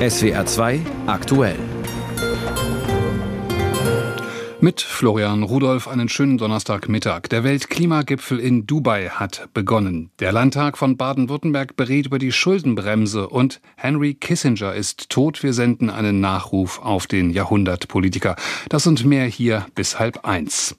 SWR 2 aktuell. Mit Florian Rudolph einen schönen Donnerstagmittag. Der Weltklimagipfel in Dubai hat begonnen. Der Landtag von Baden-Württemberg berät über die Schuldenbremse und Henry Kissinger ist tot. Wir senden einen Nachruf auf den Jahrhundertpolitiker. Das und mehr hier bis halb eins.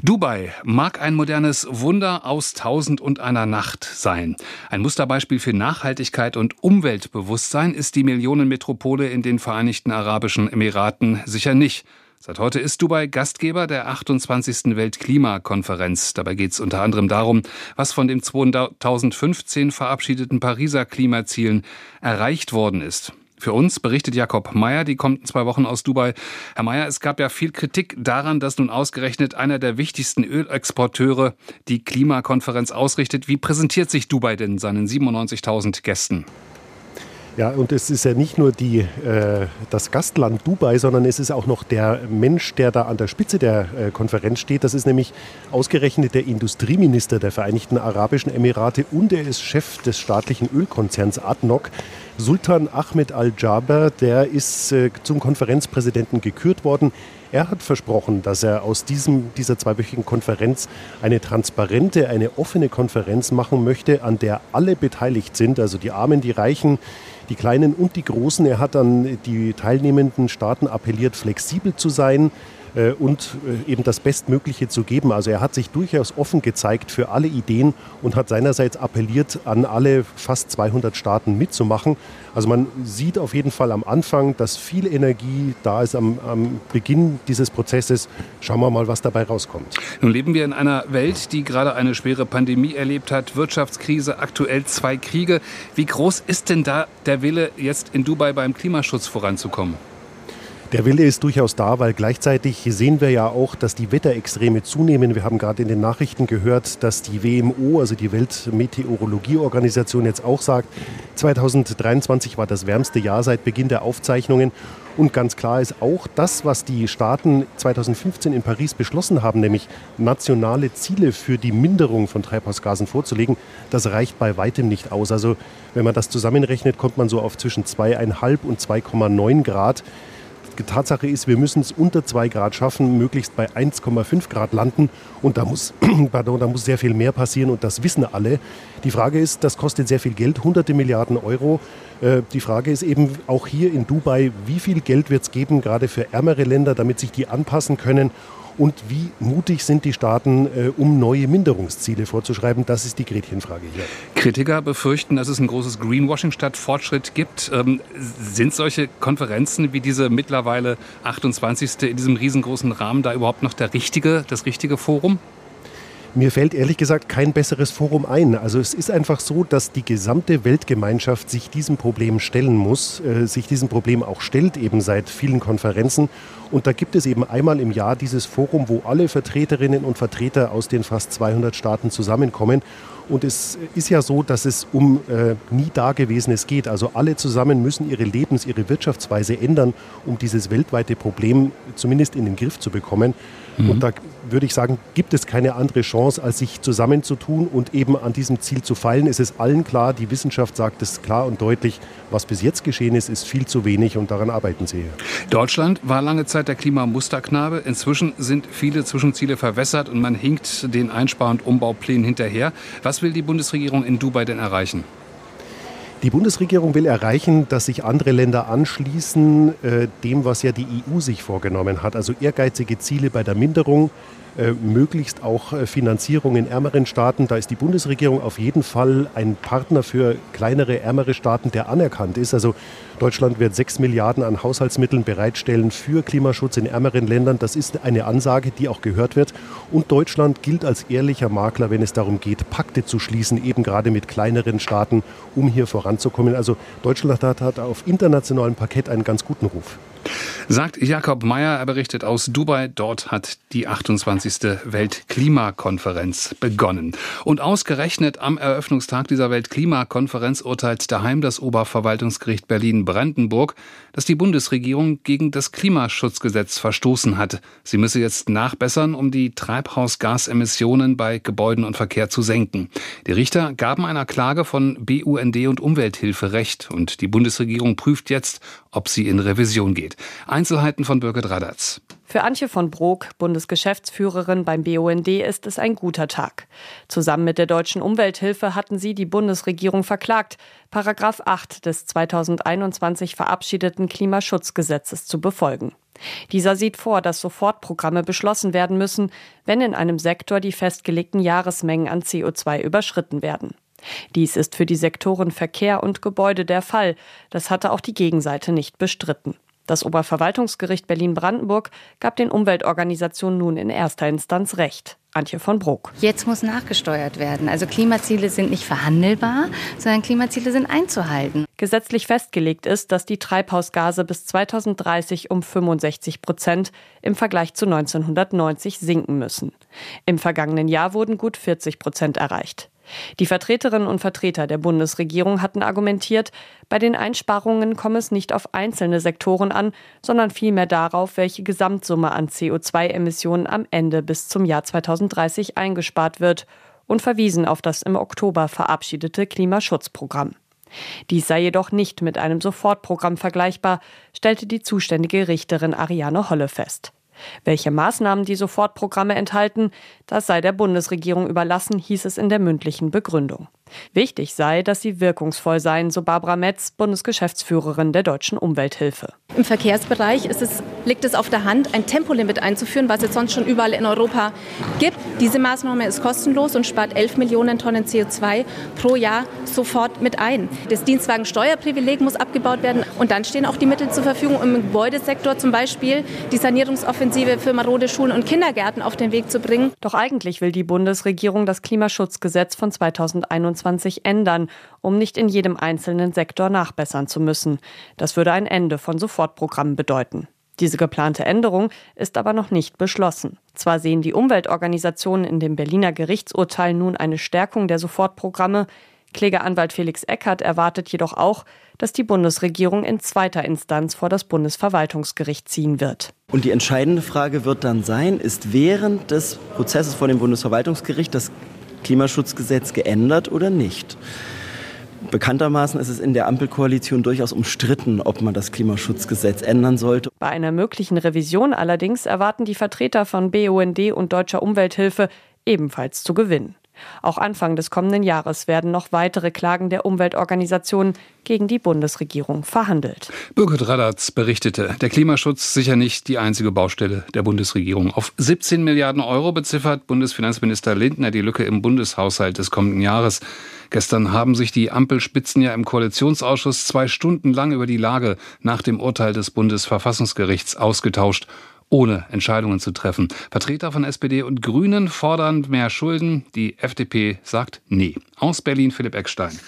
Dubai mag ein modernes Wunder aus Tausend und einer Nacht sein. Ein Musterbeispiel für Nachhaltigkeit und Umweltbewusstsein ist die Millionenmetropole in den Vereinigten Arabischen Emiraten sicher nicht. Seit heute ist Dubai Gastgeber der 28. Weltklimakonferenz. Dabei geht es unter anderem darum, was von den 2015 verabschiedeten Pariser Klimazielen erreicht worden ist. Für uns berichtet Jakob Meyer, die kommt in zwei Wochen aus Dubai. Herr Meyer, es gab ja viel Kritik daran, dass nun ausgerechnet einer der wichtigsten Ölexporteure die Klimakonferenz ausrichtet. Wie präsentiert sich Dubai denn seinen 97.000 Gästen? Ja, und es ist ja nicht nur die, äh, das Gastland Dubai, sondern es ist auch noch der Mensch, der da an der Spitze der äh, Konferenz steht. Das ist nämlich ausgerechnet der Industrieminister der Vereinigten Arabischen Emirate und er ist Chef des staatlichen Ölkonzerns ADNOC. Sultan Ahmed Al-Jaber, der ist äh, zum Konferenzpräsidenten gekürt worden. Er hat versprochen, dass er aus diesem, dieser zweiwöchigen Konferenz eine transparente, eine offene Konferenz machen möchte, an der alle beteiligt sind, also die Armen, die Reichen, die Kleinen und die Großen. Er hat an die teilnehmenden Staaten appelliert, flexibel zu sein, äh, und äh, eben das Bestmögliche zu geben. Also er hat sich durchaus offen gezeigt für alle Ideen und hat seinerseits appelliert, an alle fast 200 Staaten mitzumachen. Also man sieht auf jeden Fall am Anfang, dass viel Energie da ist am, am Beginn dieses Prozesses. Schauen wir mal, was dabei rauskommt. Nun leben wir in einer Welt, die gerade eine schwere Pandemie erlebt hat, Wirtschaftskrise, aktuell zwei Kriege. Wie groß ist denn da der Wille, jetzt in Dubai beim Klimaschutz voranzukommen? Der Wille ist durchaus da, weil gleichzeitig sehen wir ja auch, dass die Wetterextreme zunehmen. Wir haben gerade in den Nachrichten gehört, dass die WMO, also die Weltmeteorologieorganisation, jetzt auch sagt, 2023 war das wärmste Jahr seit Beginn der Aufzeichnungen. Und ganz klar ist auch das, was die Staaten 2015 in Paris beschlossen haben, nämlich nationale Ziele für die Minderung von Treibhausgasen vorzulegen, das reicht bei weitem nicht aus. Also wenn man das zusammenrechnet, kommt man so auf zwischen 2,5 und 2,9 Grad. Tatsache ist, wir müssen es unter 2 Grad schaffen, möglichst bei 1,5 Grad landen. Und da muss, pardon, da muss sehr viel mehr passieren und das wissen alle. Die Frage ist, das kostet sehr viel Geld, hunderte Milliarden Euro. Äh, die Frage ist eben auch hier in Dubai, wie viel Geld wird es geben, gerade für ärmere Länder, damit sich die anpassen können und wie mutig sind die Staaten, äh, um neue Minderungsziele vorzuschreiben? Das ist die Gretchenfrage hier. Kritiker befürchten, dass es ein großes Greenwashing statt Fortschritt gibt. Ähm, sind solche Konferenzen wie diese mittlerweile 28. in diesem riesengroßen Rahmen da überhaupt noch der richtige, das richtige Forum? Mir fällt ehrlich gesagt kein besseres Forum ein. Also es ist einfach so, dass die gesamte Weltgemeinschaft sich diesem Problem stellen muss, äh, sich diesem Problem auch stellt, eben seit vielen Konferenzen. Und da gibt es eben einmal im Jahr dieses Forum, wo alle Vertreterinnen und Vertreter aus den fast 200 Staaten zusammenkommen. Und es ist ja so, dass es um äh, nie Dagewesenes geht. Also alle zusammen müssen ihre Lebens-, ihre Wirtschaftsweise ändern, um dieses weltweite Problem zumindest in den Griff zu bekommen. Mhm. Und da würde ich sagen, gibt es keine andere Chance, als sich zusammenzutun und eben an diesem Ziel zu feilen. Es ist allen klar, die Wissenschaft sagt es klar und deutlich, was bis jetzt geschehen ist, ist viel zu wenig und daran arbeiten sie. Deutschland war lange Zeit der Klimamusterknabe. Inzwischen sind viele Zwischenziele verwässert und man hinkt den Einspar- und Umbauplänen hinterher. Was will die Bundesregierung in Dubai denn erreichen? Die Bundesregierung will erreichen, dass sich andere Länder anschließen äh, dem, was ja die EU sich vorgenommen hat. Also ehrgeizige Ziele bei der Minderung äh, möglichst auch äh, Finanzierung in ärmeren Staaten. Da ist die Bundesregierung auf jeden Fall ein Partner für kleinere, ärmere Staaten, der anerkannt ist. Also Deutschland wird 6 Milliarden an Haushaltsmitteln bereitstellen für Klimaschutz in ärmeren Ländern. Das ist eine Ansage, die auch gehört wird. Und Deutschland gilt als ehrlicher Makler, wenn es darum geht, Pakte zu schließen, eben gerade mit kleineren Staaten, um hier voranzukommen. Also Deutschland hat, hat auf internationalem Parkett einen ganz guten Ruf. Sagt Jakob Meyer, er berichtet aus Dubai. Dort hat die 28. Weltklimakonferenz begonnen. Und ausgerechnet am Eröffnungstag dieser Weltklimakonferenz urteilt daheim das Oberverwaltungsgericht Berlin-Brandenburg, dass die Bundesregierung gegen das Klimaschutzgesetz verstoßen hat. Sie müsse jetzt nachbessern, um die Treibhausgasemissionen bei Gebäuden und Verkehr zu senken. Die Richter gaben einer Klage von BUND und Umwelthilfe Recht und die Bundesregierung prüft jetzt, ob sie in Revision geht. Einzelheiten von Birgit Radatz. Für Antje von Brok, Bundesgeschäftsführerin beim BUND, ist es ein guter Tag. Zusammen mit der Deutschen Umwelthilfe hatten sie die Bundesregierung verklagt, Paragraph 8 des 2021 verabschiedeten Klimaschutzgesetzes zu befolgen. Dieser sieht vor, dass Sofortprogramme beschlossen werden müssen, wenn in einem Sektor die festgelegten Jahresmengen an CO2 überschritten werden. Dies ist für die Sektoren Verkehr und Gebäude der Fall. Das hatte auch die Gegenseite nicht bestritten. Das Oberverwaltungsgericht Berlin-Brandenburg gab den Umweltorganisationen nun in erster Instanz Recht. Antje von Bruck. Jetzt muss nachgesteuert werden. Also Klimaziele sind nicht verhandelbar, sondern Klimaziele sind einzuhalten. Gesetzlich festgelegt ist, dass die Treibhausgase bis 2030 um 65 Prozent im Vergleich zu 1990 sinken müssen. Im vergangenen Jahr wurden gut 40 Prozent erreicht. Die Vertreterinnen und Vertreter der Bundesregierung hatten argumentiert, bei den Einsparungen komme es nicht auf einzelne Sektoren an, sondern vielmehr darauf, welche Gesamtsumme an CO2-Emissionen am Ende bis zum Jahr 2030 eingespart wird und verwiesen auf das im Oktober verabschiedete Klimaschutzprogramm. Dies sei jedoch nicht mit einem Sofortprogramm vergleichbar, stellte die zuständige Richterin Ariane Holle fest. Welche Maßnahmen die Sofortprogramme enthalten, das sei der Bundesregierung überlassen, hieß es in der mündlichen Begründung. Wichtig sei, dass sie wirkungsvoll seien, so Barbara Metz, Bundesgeschäftsführerin der Deutschen Umwelthilfe. Im Verkehrsbereich es, liegt es auf der Hand, ein Tempolimit einzuführen, was es sonst schon überall in Europa gibt. Diese Maßnahme ist kostenlos und spart 11 Millionen Tonnen CO2 pro Jahr sofort mit ein. Das Dienstwagensteuerprivileg muss abgebaut werden und dann stehen auch die Mittel zur Verfügung, um im Gebäudesektor zum Beispiel die Sanierungsoffensive für marode Schulen und Kindergärten auf den Weg zu bringen. Doch eigentlich will die Bundesregierung das Klimaschutzgesetz von 2021 2021 ändern, um nicht in jedem einzelnen Sektor nachbessern zu müssen. Das würde ein Ende von Sofortprogrammen bedeuten. Diese geplante Änderung ist aber noch nicht beschlossen. Zwar sehen die Umweltorganisationen in dem Berliner Gerichtsurteil nun eine Stärkung der Sofortprogramme, Klägeranwalt Felix Eckert erwartet jedoch auch, dass die Bundesregierung in zweiter Instanz vor das Bundesverwaltungsgericht ziehen wird. Und die entscheidende Frage wird dann sein, ist während des Prozesses vor dem Bundesverwaltungsgericht das Klimaschutzgesetz geändert oder nicht? Bekanntermaßen ist es in der Ampelkoalition durchaus umstritten, ob man das Klimaschutzgesetz ändern sollte. Bei einer möglichen Revision allerdings erwarten die Vertreter von BUND und Deutscher Umwelthilfe ebenfalls zu gewinnen. Auch Anfang des kommenden Jahres werden noch weitere Klagen der Umweltorganisationen gegen die Bundesregierung verhandelt. Birgit Radatz berichtete, der Klimaschutz sicher nicht die einzige Baustelle der Bundesregierung. Auf 17 Milliarden Euro beziffert Bundesfinanzminister Lindner die Lücke im Bundeshaushalt des kommenden Jahres. Gestern haben sich die Ampelspitzen ja im Koalitionsausschuss zwei Stunden lang über die Lage nach dem Urteil des Bundesverfassungsgerichts ausgetauscht ohne Entscheidungen zu treffen. Vertreter von SPD und Grünen fordern mehr Schulden. Die FDP sagt nee. Aus Berlin Philipp Eckstein.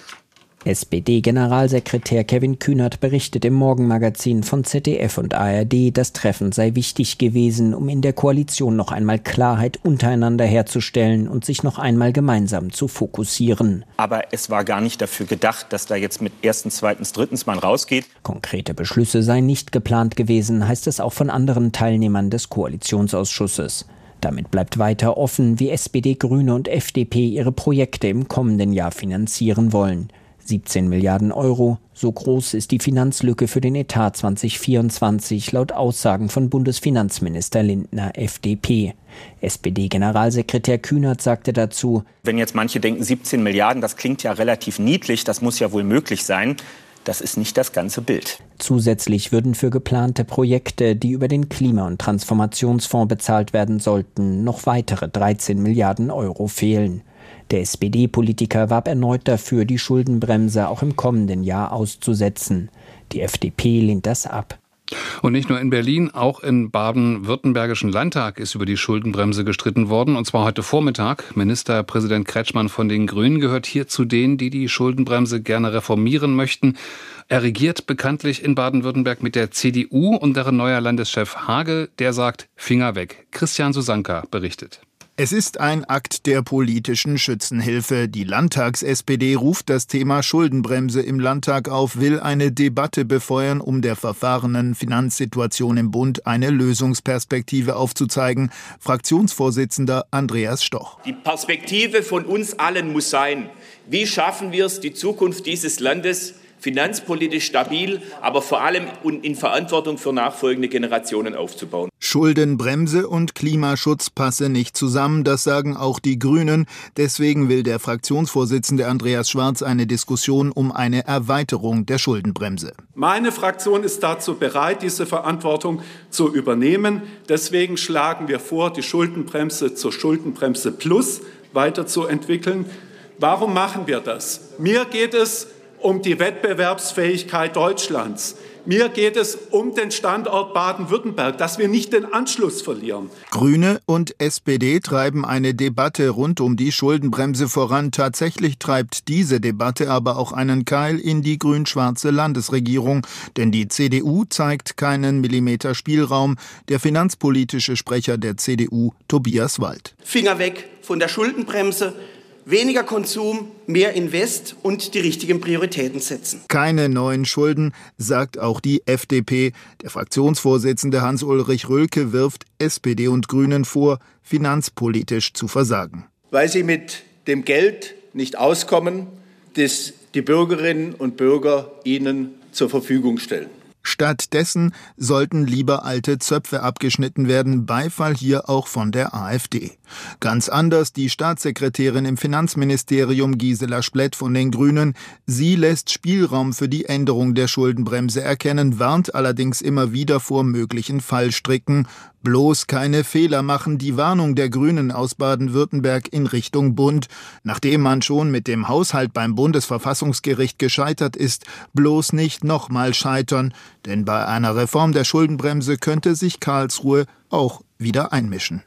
SPD-Generalsekretär Kevin Kühnert berichtet im Morgenmagazin von ZDF und ARD, das Treffen sei wichtig gewesen, um in der Koalition noch einmal Klarheit untereinander herzustellen und sich noch einmal gemeinsam zu fokussieren. Aber es war gar nicht dafür gedacht, dass da jetzt mit erstens, zweitens, drittens man rausgeht. Konkrete Beschlüsse seien nicht geplant gewesen, heißt es auch von anderen Teilnehmern des Koalitionsausschusses. Damit bleibt weiter offen, wie SPD, Grüne und FDP ihre Projekte im kommenden Jahr finanzieren wollen. 17 Milliarden Euro. So groß ist die Finanzlücke für den Etat 2024 laut Aussagen von Bundesfinanzminister Lindner FDP. SPD-Generalsekretär Kühnert sagte dazu, Wenn jetzt manche denken, 17 Milliarden, das klingt ja relativ niedlich, das muss ja wohl möglich sein. Das ist nicht das ganze Bild. Zusätzlich würden für geplante Projekte, die über den Klima- und Transformationsfonds bezahlt werden sollten, noch weitere 13 Milliarden Euro fehlen. Der SPD-Politiker warb erneut dafür, die Schuldenbremse auch im kommenden Jahr auszusetzen. Die FDP lehnt das ab. Und nicht nur in Berlin, auch im baden-württembergischen Landtag ist über die Schuldenbremse gestritten worden. Und zwar heute Vormittag. Ministerpräsident Kretschmann von den Grünen gehört hier zu denen, die die Schuldenbremse gerne reformieren möchten. Er regiert bekanntlich in Baden-Württemberg mit der CDU und deren neuer Landeschef Hage, der sagt Finger weg. Christian Susanka berichtet. Es ist ein Akt der politischen Schützenhilfe. Die Landtags-SPD ruft das Thema Schuldenbremse im Landtag auf, will eine Debatte befeuern, um der verfahrenen Finanzsituation im Bund eine Lösungsperspektive aufzuzeigen. Fraktionsvorsitzender Andreas Stoch. Die Perspektive von uns allen muss sein, wie schaffen wir es, die Zukunft dieses Landes finanzpolitisch stabil, aber vor allem in Verantwortung für nachfolgende Generationen aufzubauen. Schuldenbremse und Klimaschutz passe nicht zusammen, das sagen auch die Grünen. Deswegen will der Fraktionsvorsitzende Andreas Schwarz eine Diskussion um eine Erweiterung der Schuldenbremse. Meine Fraktion ist dazu bereit, diese Verantwortung zu übernehmen. Deswegen schlagen wir vor, die Schuldenbremse zur Schuldenbremse Plus weiterzuentwickeln. Warum machen wir das? Mir geht es um die Wettbewerbsfähigkeit Deutschlands. Mir geht es um den Standort Baden-Württemberg, dass wir nicht den Anschluss verlieren. Grüne und SPD treiben eine Debatte rund um die Schuldenbremse voran. Tatsächlich treibt diese Debatte aber auch einen Keil in die grün-schwarze Landesregierung, denn die CDU zeigt keinen Millimeter Spielraum. Der finanzpolitische Sprecher der CDU, Tobias Wald. Finger weg von der Schuldenbremse weniger Konsum, mehr Invest und die richtigen Prioritäten setzen. Keine neuen Schulden, sagt auch die FDP. Der Fraktionsvorsitzende Hans-Ulrich Rölke wirft SPD und Grünen vor, finanzpolitisch zu versagen. Weil sie mit dem Geld nicht auskommen, das die Bürgerinnen und Bürger ihnen zur Verfügung stellen. Stattdessen sollten lieber alte Zöpfe abgeschnitten werden, Beifall hier auch von der AfD. Ganz anders die Staatssekretärin im Finanzministerium Gisela Splett von den Grünen. Sie lässt Spielraum für die Änderung der Schuldenbremse erkennen, warnt allerdings immer wieder vor möglichen Fallstricken. Bloß keine Fehler machen die Warnung der Grünen aus Baden-Württemberg in Richtung Bund. Nachdem man schon mit dem Haushalt beim Bundesverfassungsgericht gescheitert ist, bloß nicht nochmal scheitern. Denn bei einer Reform der Schuldenbremse könnte sich Karlsruhe auch wieder einmischen.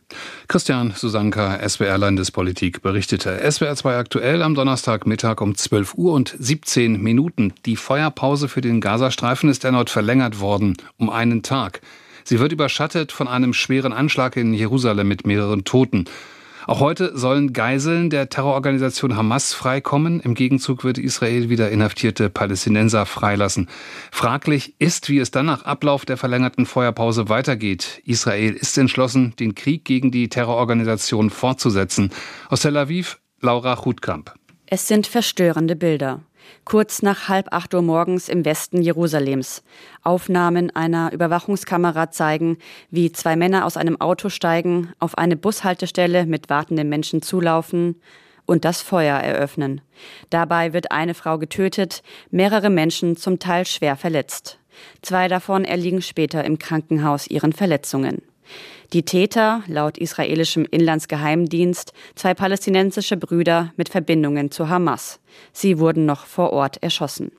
Christian Susanka, SWR Landespolitik, berichtete. SWR 2 aktuell am Donnerstagmittag um 12 Uhr und 17 Minuten. Die Feuerpause für den Gazastreifen ist erneut verlängert worden um einen Tag. Sie wird überschattet von einem schweren Anschlag in Jerusalem mit mehreren Toten. Auch heute sollen Geiseln der Terrororganisation Hamas freikommen. Im Gegenzug wird Israel wieder inhaftierte Palästinenser freilassen. Fraglich ist, wie es dann nach Ablauf der verlängerten Feuerpause weitergeht. Israel ist entschlossen, den Krieg gegen die Terrororganisation fortzusetzen. Aus Tel Aviv, Laura Hutkamp. Es sind verstörende Bilder kurz nach halb acht Uhr morgens im Westen Jerusalems. Aufnahmen einer Überwachungskamera zeigen, wie zwei Männer aus einem Auto steigen, auf eine Bushaltestelle mit wartenden Menschen zulaufen und das Feuer eröffnen. Dabei wird eine Frau getötet, mehrere Menschen zum Teil schwer verletzt. Zwei davon erliegen später im Krankenhaus ihren Verletzungen. Die Täter, laut israelischem Inlandsgeheimdienst, zwei palästinensische Brüder mit Verbindungen zu Hamas. Sie wurden noch vor Ort erschossen.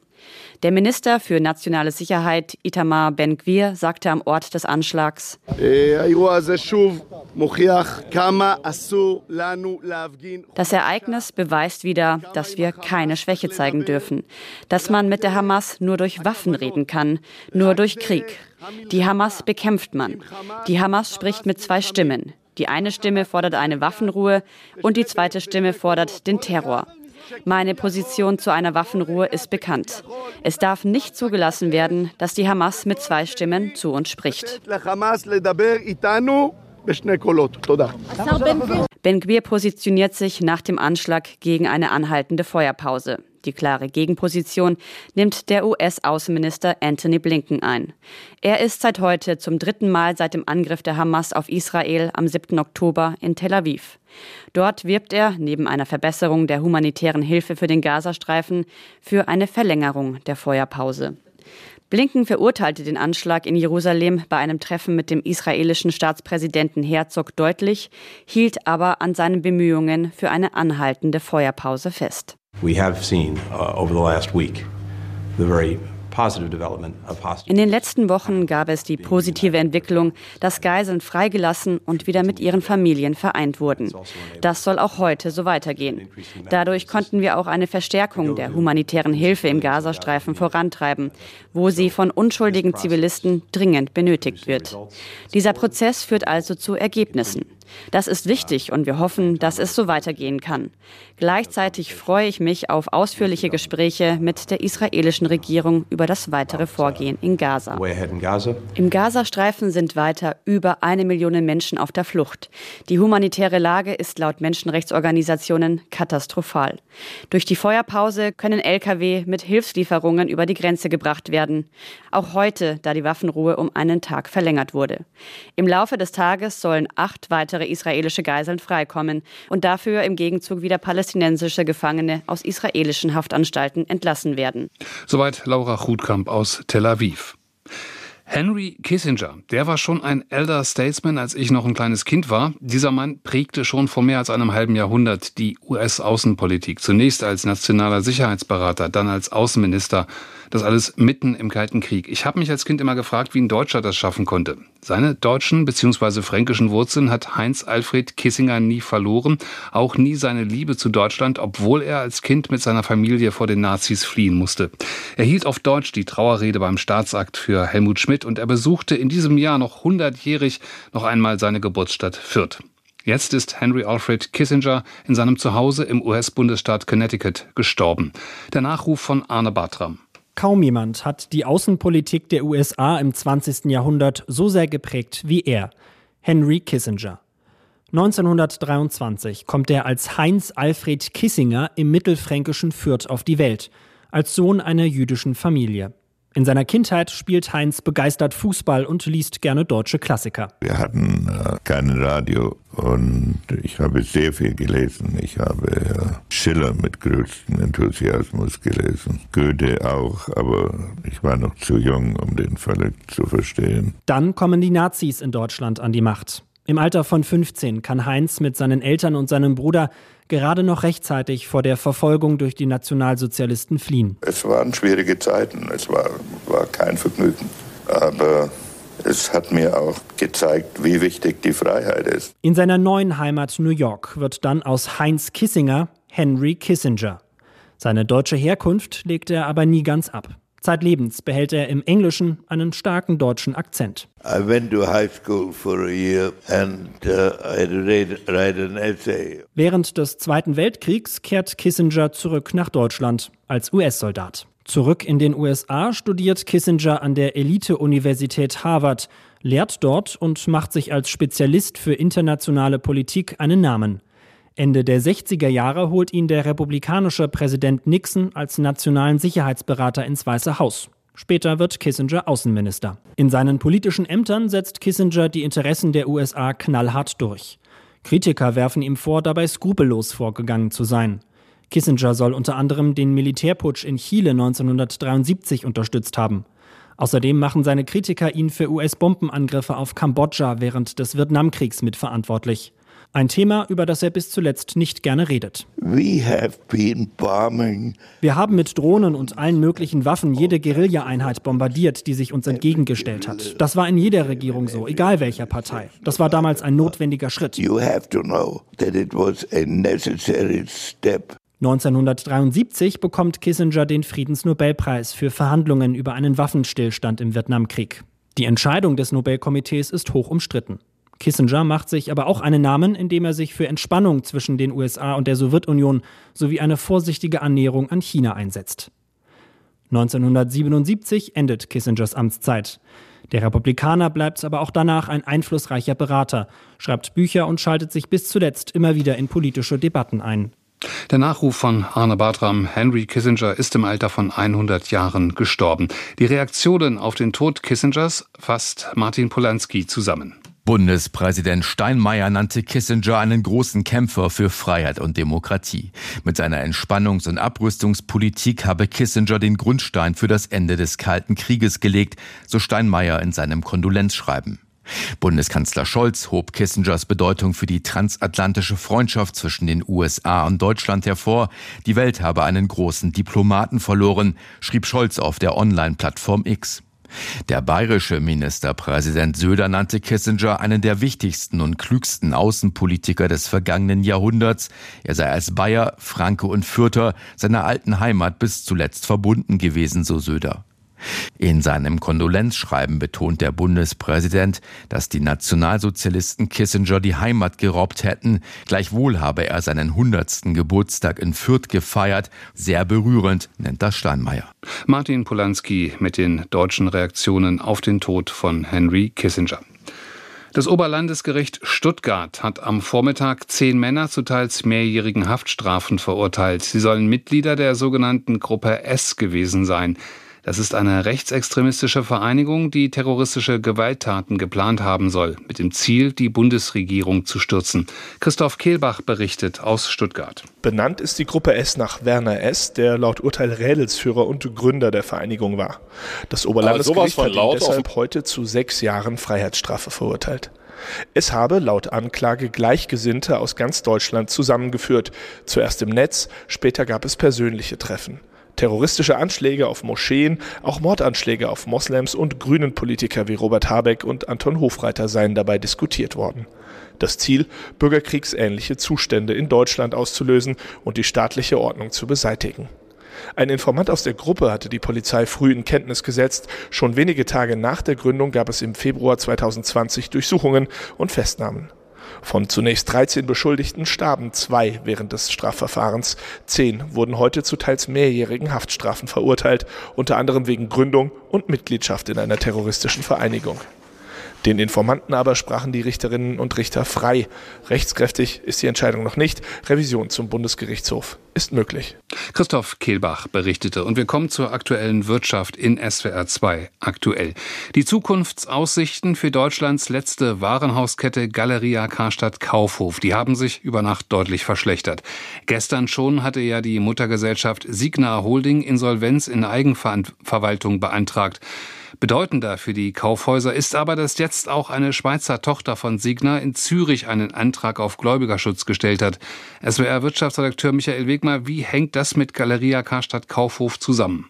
Der Minister für nationale Sicherheit Itamar Ben-Gvir sagte am Ort des Anschlags, das Ereignis beweist wieder, dass wir keine Schwäche zeigen dürfen, dass man mit der Hamas nur durch Waffen reden kann, nur durch Krieg. Die Hamas bekämpft man. Die Hamas spricht mit zwei Stimmen. Die eine Stimme fordert eine Waffenruhe und die zweite Stimme fordert den Terror. Meine Position zu einer Waffenruhe ist bekannt. Es darf nicht zugelassen werden, dass die Hamas mit zwei Stimmen zu uns spricht. Ben Gvir positioniert sich nach dem Anschlag gegen eine anhaltende Feuerpause. Die klare Gegenposition nimmt der US-Außenminister Anthony Blinken ein. Er ist seit heute zum dritten Mal seit dem Angriff der Hamas auf Israel am 7. Oktober in Tel Aviv. Dort wirbt er neben einer Verbesserung der humanitären Hilfe für den Gazastreifen für eine Verlängerung der Feuerpause. Blinken verurteilte den Anschlag in Jerusalem bei einem Treffen mit dem israelischen Staatspräsidenten Herzog deutlich, hielt aber an seinen Bemühungen für eine anhaltende Feuerpause fest. We have seen uh, over the last week the very In den letzten Wochen gab es die positive Entwicklung, dass Geiseln freigelassen und wieder mit ihren Familien vereint wurden. Das soll auch heute so weitergehen. Dadurch konnten wir auch eine Verstärkung der humanitären Hilfe im Gazastreifen vorantreiben, wo sie von unschuldigen Zivilisten dringend benötigt wird. Dieser Prozess führt also zu Ergebnissen. Das ist wichtig und wir hoffen, dass es so weitergehen kann. Gleichzeitig freue ich mich auf ausführliche Gespräche mit der israelischen Regierung über das weitere Vorgehen in Gaza. Im Gazastreifen sind weiter über eine Million Menschen auf der Flucht. Die humanitäre Lage ist laut Menschenrechtsorganisationen katastrophal. Durch die Feuerpause können Lkw mit Hilfslieferungen über die Grenze gebracht werden. Auch heute, da die Waffenruhe um einen Tag verlängert wurde. Im Laufe des Tages sollen acht weitere israelische Geiseln freikommen und dafür im Gegenzug wieder palästinensische Gefangene aus israelischen Haftanstalten entlassen werden. Soweit Laura Chutkamp aus Tel Aviv. Henry Kissinger, der war schon ein Elder Statesman, als ich noch ein kleines Kind war. Dieser Mann prägte schon vor mehr als einem halben Jahrhundert die US-Außenpolitik. Zunächst als nationaler Sicherheitsberater, dann als Außenminister. Das alles mitten im Kalten Krieg. Ich habe mich als Kind immer gefragt, wie ein Deutscher das schaffen konnte. Seine deutschen bzw. fränkischen Wurzeln hat Heinz Alfred Kissinger nie verloren, auch nie seine Liebe zu Deutschland, obwohl er als Kind mit seiner Familie vor den Nazis fliehen musste. Er hielt auf Deutsch die Trauerrede beim Staatsakt für Helmut Schmidt und er besuchte in diesem Jahr noch hundertjährig noch einmal seine Geburtsstadt Fürth. Jetzt ist Henry Alfred Kissinger in seinem Zuhause im US-Bundesstaat Connecticut gestorben. Der Nachruf von Arne Bartram. Kaum jemand hat die Außenpolitik der USA im 20. Jahrhundert so sehr geprägt wie er, Henry Kissinger. 1923 kommt er als Heinz Alfred Kissinger im mittelfränkischen Fürth auf die Welt, als Sohn einer jüdischen Familie. In seiner Kindheit spielt Heinz begeistert Fußball und liest gerne deutsche Klassiker. Wir hatten äh, kein Radio und ich habe sehr viel gelesen. Ich habe äh, Schiller mit größtem Enthusiasmus gelesen. Goethe auch, aber ich war noch zu jung, um den völlig zu verstehen. Dann kommen die Nazis in Deutschland an die Macht. Im Alter von 15 kann Heinz mit seinen Eltern und seinem Bruder gerade noch rechtzeitig vor der Verfolgung durch die Nationalsozialisten fliehen. Es waren schwierige Zeiten, es war, war kein Vergnügen. Aber es hat mir auch gezeigt, wie wichtig die Freiheit ist. In seiner neuen Heimat New York wird dann aus Heinz Kissinger Henry Kissinger. Seine deutsche Herkunft legt er aber nie ganz ab. Zeitlebens behält er im Englischen einen starken deutschen Akzent. And uh, read. Während des Zweiten Weltkriegs kehrt Kissinger zurück nach Deutschland als US-Soldat. Zurück in den USA studiert Kissinger an der Elite-Universität Harvard, lehrt dort und macht sich als Spezialist für internationale Politik einen Namen. Ende der 60er Jahre holt ihn der republikanische Präsident Nixon als nationalen Sicherheitsberater ins Weiße Haus. Später wird Kissinger Außenminister. In seinen politischen Ämtern setzt Kissinger die Interessen der USA knallhart durch. Kritiker werfen ihm vor, dabei skrupellos vorgegangen zu sein. Kissinger soll unter anderem den Militärputsch in Chile 1973 unterstützt haben. Außerdem machen seine Kritiker ihn für US-Bombenangriffe auf Kambodscha während des Vietnamkriegs mitverantwortlich. Ein Thema, über das er bis zuletzt nicht gerne redet. Wir haben mit Drohnen und allen möglichen Waffen jede Guerilla-Einheit bombardiert, die sich uns entgegengestellt hat. Das war in jeder Regierung so, egal welcher Partei. Das war damals ein notwendiger Schritt. 1973 bekommt Kissinger den Friedensnobelpreis für Verhandlungen über einen Waffenstillstand im Vietnamkrieg. Die Entscheidung des Nobelkomitees ist hoch umstritten. Kissinger macht sich aber auch einen Namen, indem er sich für Entspannung zwischen den USA und der Sowjetunion sowie eine vorsichtige Annäherung an China einsetzt. 1977 endet Kissingers Amtszeit. Der Republikaner bleibt aber auch danach ein einflussreicher Berater, schreibt Bücher und schaltet sich bis zuletzt immer wieder in politische Debatten ein. Der Nachruf von Arne Bartram, Henry Kissinger ist im Alter von 100 Jahren gestorben. Die Reaktionen auf den Tod Kissingers fasst Martin Polanski zusammen. Bundespräsident Steinmeier nannte Kissinger einen großen Kämpfer für Freiheit und Demokratie. Mit seiner Entspannungs- und Abrüstungspolitik habe Kissinger den Grundstein für das Ende des Kalten Krieges gelegt, so Steinmeier in seinem Kondolenzschreiben. Bundeskanzler Scholz hob Kissingers Bedeutung für die transatlantische Freundschaft zwischen den USA und Deutschland hervor. Die Welt habe einen großen Diplomaten verloren, schrieb Scholz auf der Online-Plattform X. Der bayerische Ministerpräsident Söder nannte Kissinger einen der wichtigsten und klügsten Außenpolitiker des vergangenen Jahrhunderts. Er sei als Bayer, Franke und Fürther seiner alten Heimat bis zuletzt verbunden gewesen, so Söder. In seinem Kondolenzschreiben betont der Bundespräsident, dass die Nationalsozialisten Kissinger die Heimat geraubt hätten. Gleichwohl habe er seinen hundertsten Geburtstag in Fürth gefeiert. Sehr berührend, nennt das Steinmeier. Martin Polanski mit den deutschen Reaktionen auf den Tod von Henry Kissinger. Das Oberlandesgericht Stuttgart hat am Vormittag zehn Männer zu teils mehrjährigen Haftstrafen verurteilt. Sie sollen Mitglieder der sogenannten Gruppe S gewesen sein. Das ist eine rechtsextremistische Vereinigung, die terroristische Gewalttaten geplant haben soll, mit dem Ziel, die Bundesregierung zu stürzen. Christoph Kehlbach berichtet aus Stuttgart. Benannt ist die Gruppe S nach Werner S., der laut Urteil Rädelsführer und Gründer der Vereinigung war. Das Oberlandesgericht hat ihn deshalb heute zu sechs Jahren Freiheitsstrafe verurteilt. Es habe laut Anklage Gleichgesinnte aus ganz Deutschland zusammengeführt. Zuerst im Netz, später gab es persönliche Treffen. Terroristische Anschläge auf Moscheen, auch Mordanschläge auf Moslems und grünen Politiker wie Robert Habeck und Anton Hofreiter seien dabei diskutiert worden. Das Ziel, bürgerkriegsähnliche Zustände in Deutschland auszulösen und die staatliche Ordnung zu beseitigen. Ein Informant aus der Gruppe hatte die Polizei früh in Kenntnis gesetzt. Schon wenige Tage nach der Gründung gab es im Februar 2020 Durchsuchungen und Festnahmen. Von zunächst 13 Beschuldigten starben zwei während des Strafverfahrens. Zehn wurden heute zu teils mehrjährigen Haftstrafen verurteilt, unter anderem wegen Gründung und Mitgliedschaft in einer terroristischen Vereinigung. Den Informanten aber sprachen die Richterinnen und Richter frei. Rechtskräftig ist die Entscheidung noch nicht. Revision zum Bundesgerichtshof ist möglich. Christoph Kehlbach berichtete und wir kommen zur aktuellen Wirtschaft in SWR 2 aktuell. Die Zukunftsaussichten für Deutschlands letzte Warenhauskette Galeria Karstadt Kaufhof, die haben sich über Nacht deutlich verschlechtert. Gestern schon hatte ja die Muttergesellschaft Signa Holding Insolvenz in Eigenverwaltung beantragt. Bedeutender für die Kaufhäuser ist aber, dass jetzt auch eine Schweizer Tochter von Signa in Zürich einen Antrag auf Gläubigerschutz gestellt hat. SWR Wirtschaftsredakteur Michael Wegmer, wie hängt das mit Galeria Karstadt Kaufhof zusammen?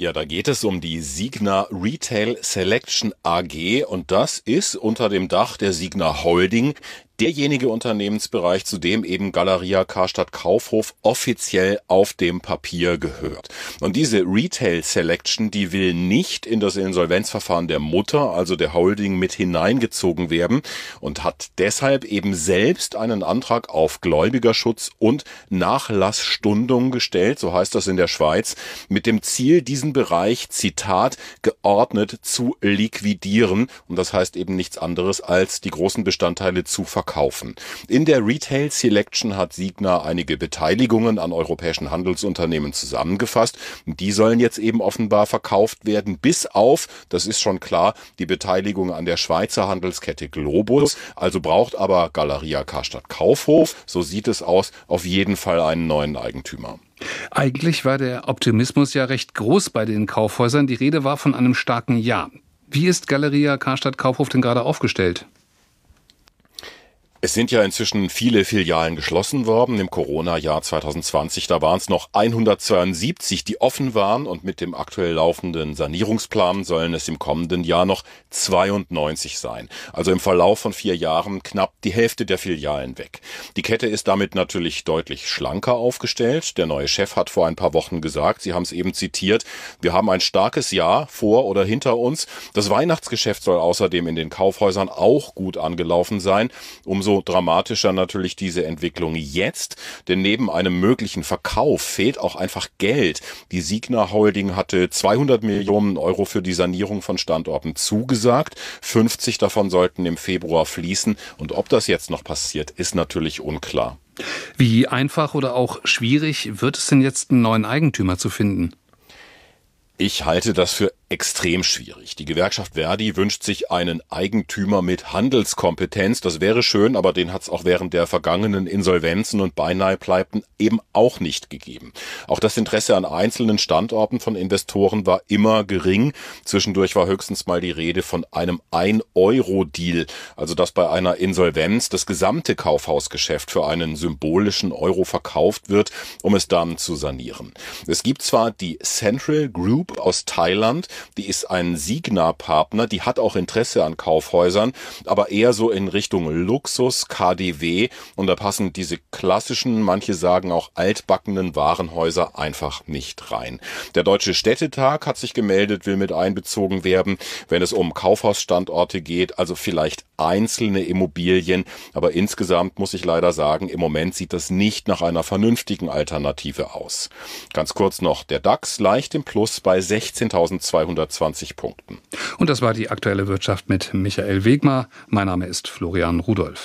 Ja, da geht es um die Signa Retail Selection AG und das ist unter dem Dach der Signa Holding derjenige Unternehmensbereich, zu dem eben Galeria Karstadt Kaufhof offiziell auf dem Papier gehört. Und diese Retail Selection, die will nicht in das Insolvenzverfahren der Mutter, also der Holding, mit hineingezogen werden und hat deshalb eben selbst einen Antrag auf Gläubigerschutz und Nachlassstundung gestellt, so heißt das in der Schweiz, mit dem Ziel, diesen Bereich, Zitat, geordnet zu liquidieren. Und das heißt eben nichts anderes, als die großen Bestandteile zu verkaufen verkaufen. In der Retail Selection hat Signa einige Beteiligungen an europäischen Handelsunternehmen zusammengefasst. Die sollen jetzt eben offenbar verkauft werden, bis auf, das ist schon klar, die Beteiligung an der Schweizer Handelskette Globus. Also braucht aber Galeria Karstadt Kaufhof, so sieht es aus, auf jeden Fall einen neuen Eigentümer. Eigentlich war der Optimismus ja recht groß bei den Kaufhäusern. Die Rede war von einem starken Ja. Wie ist Galeria Karstadt Kaufhof denn gerade aufgestellt? Es sind ja inzwischen viele Filialen geschlossen worden. Im Corona-Jahr 2020, da waren es noch 172, die offen waren und mit dem aktuell laufenden Sanierungsplan sollen es im kommenden Jahr noch 92 sein. Also im Verlauf von vier Jahren knapp die Hälfte der Filialen weg. Die Kette ist damit natürlich deutlich schlanker aufgestellt. Der neue Chef hat vor ein paar Wochen gesagt, Sie haben es eben zitiert, wir haben ein starkes Jahr vor oder hinter uns. Das Weihnachtsgeschäft soll außerdem in den Kaufhäusern auch gut angelaufen sein. Umso umso dramatischer natürlich diese Entwicklung jetzt, denn neben einem möglichen Verkauf fehlt auch einfach Geld. Die Signa Holding hatte 200 Millionen Euro für die Sanierung von Standorten zugesagt. 50 davon sollten im Februar fließen und ob das jetzt noch passiert, ist natürlich unklar. Wie einfach oder auch schwierig wird es denn jetzt, einen neuen Eigentümer zu finden? Ich halte das für extrem schwierig. Die Gewerkschaft Verdi wünscht sich einen Eigentümer mit Handelskompetenz. Das wäre schön, aber den hat es auch während der vergangenen Insolvenzen und beinahe Pleiten eben auch nicht gegeben. Auch das Interesse an einzelnen Standorten von Investoren war immer gering. Zwischendurch war höchstens mal die Rede von einem 1-Euro-Deal, also dass bei einer Insolvenz das gesamte Kaufhausgeschäft für einen symbolischen Euro verkauft wird, um es dann zu sanieren. Es gibt zwar die Central Group aus Thailand, die ist ein Signa-Partner, die hat auch Interesse an Kaufhäusern, aber eher so in Richtung Luxus, KDW und da passen diese klassischen, manche sagen auch altbackenen Warenhäuser einfach nicht rein. Der Deutsche Städtetag hat sich gemeldet, will mit einbezogen werden, wenn es um Kaufhausstandorte geht, also vielleicht einzelne Immobilien, aber insgesamt muss ich leider sagen, im Moment sieht das nicht nach einer vernünftigen Alternative aus. Ganz kurz noch, der DAX leicht im Plus bei 16.200 220 Punkten. Und das war die aktuelle Wirtschaft mit Michael Wegmar. Mein Name ist Florian Rudolph.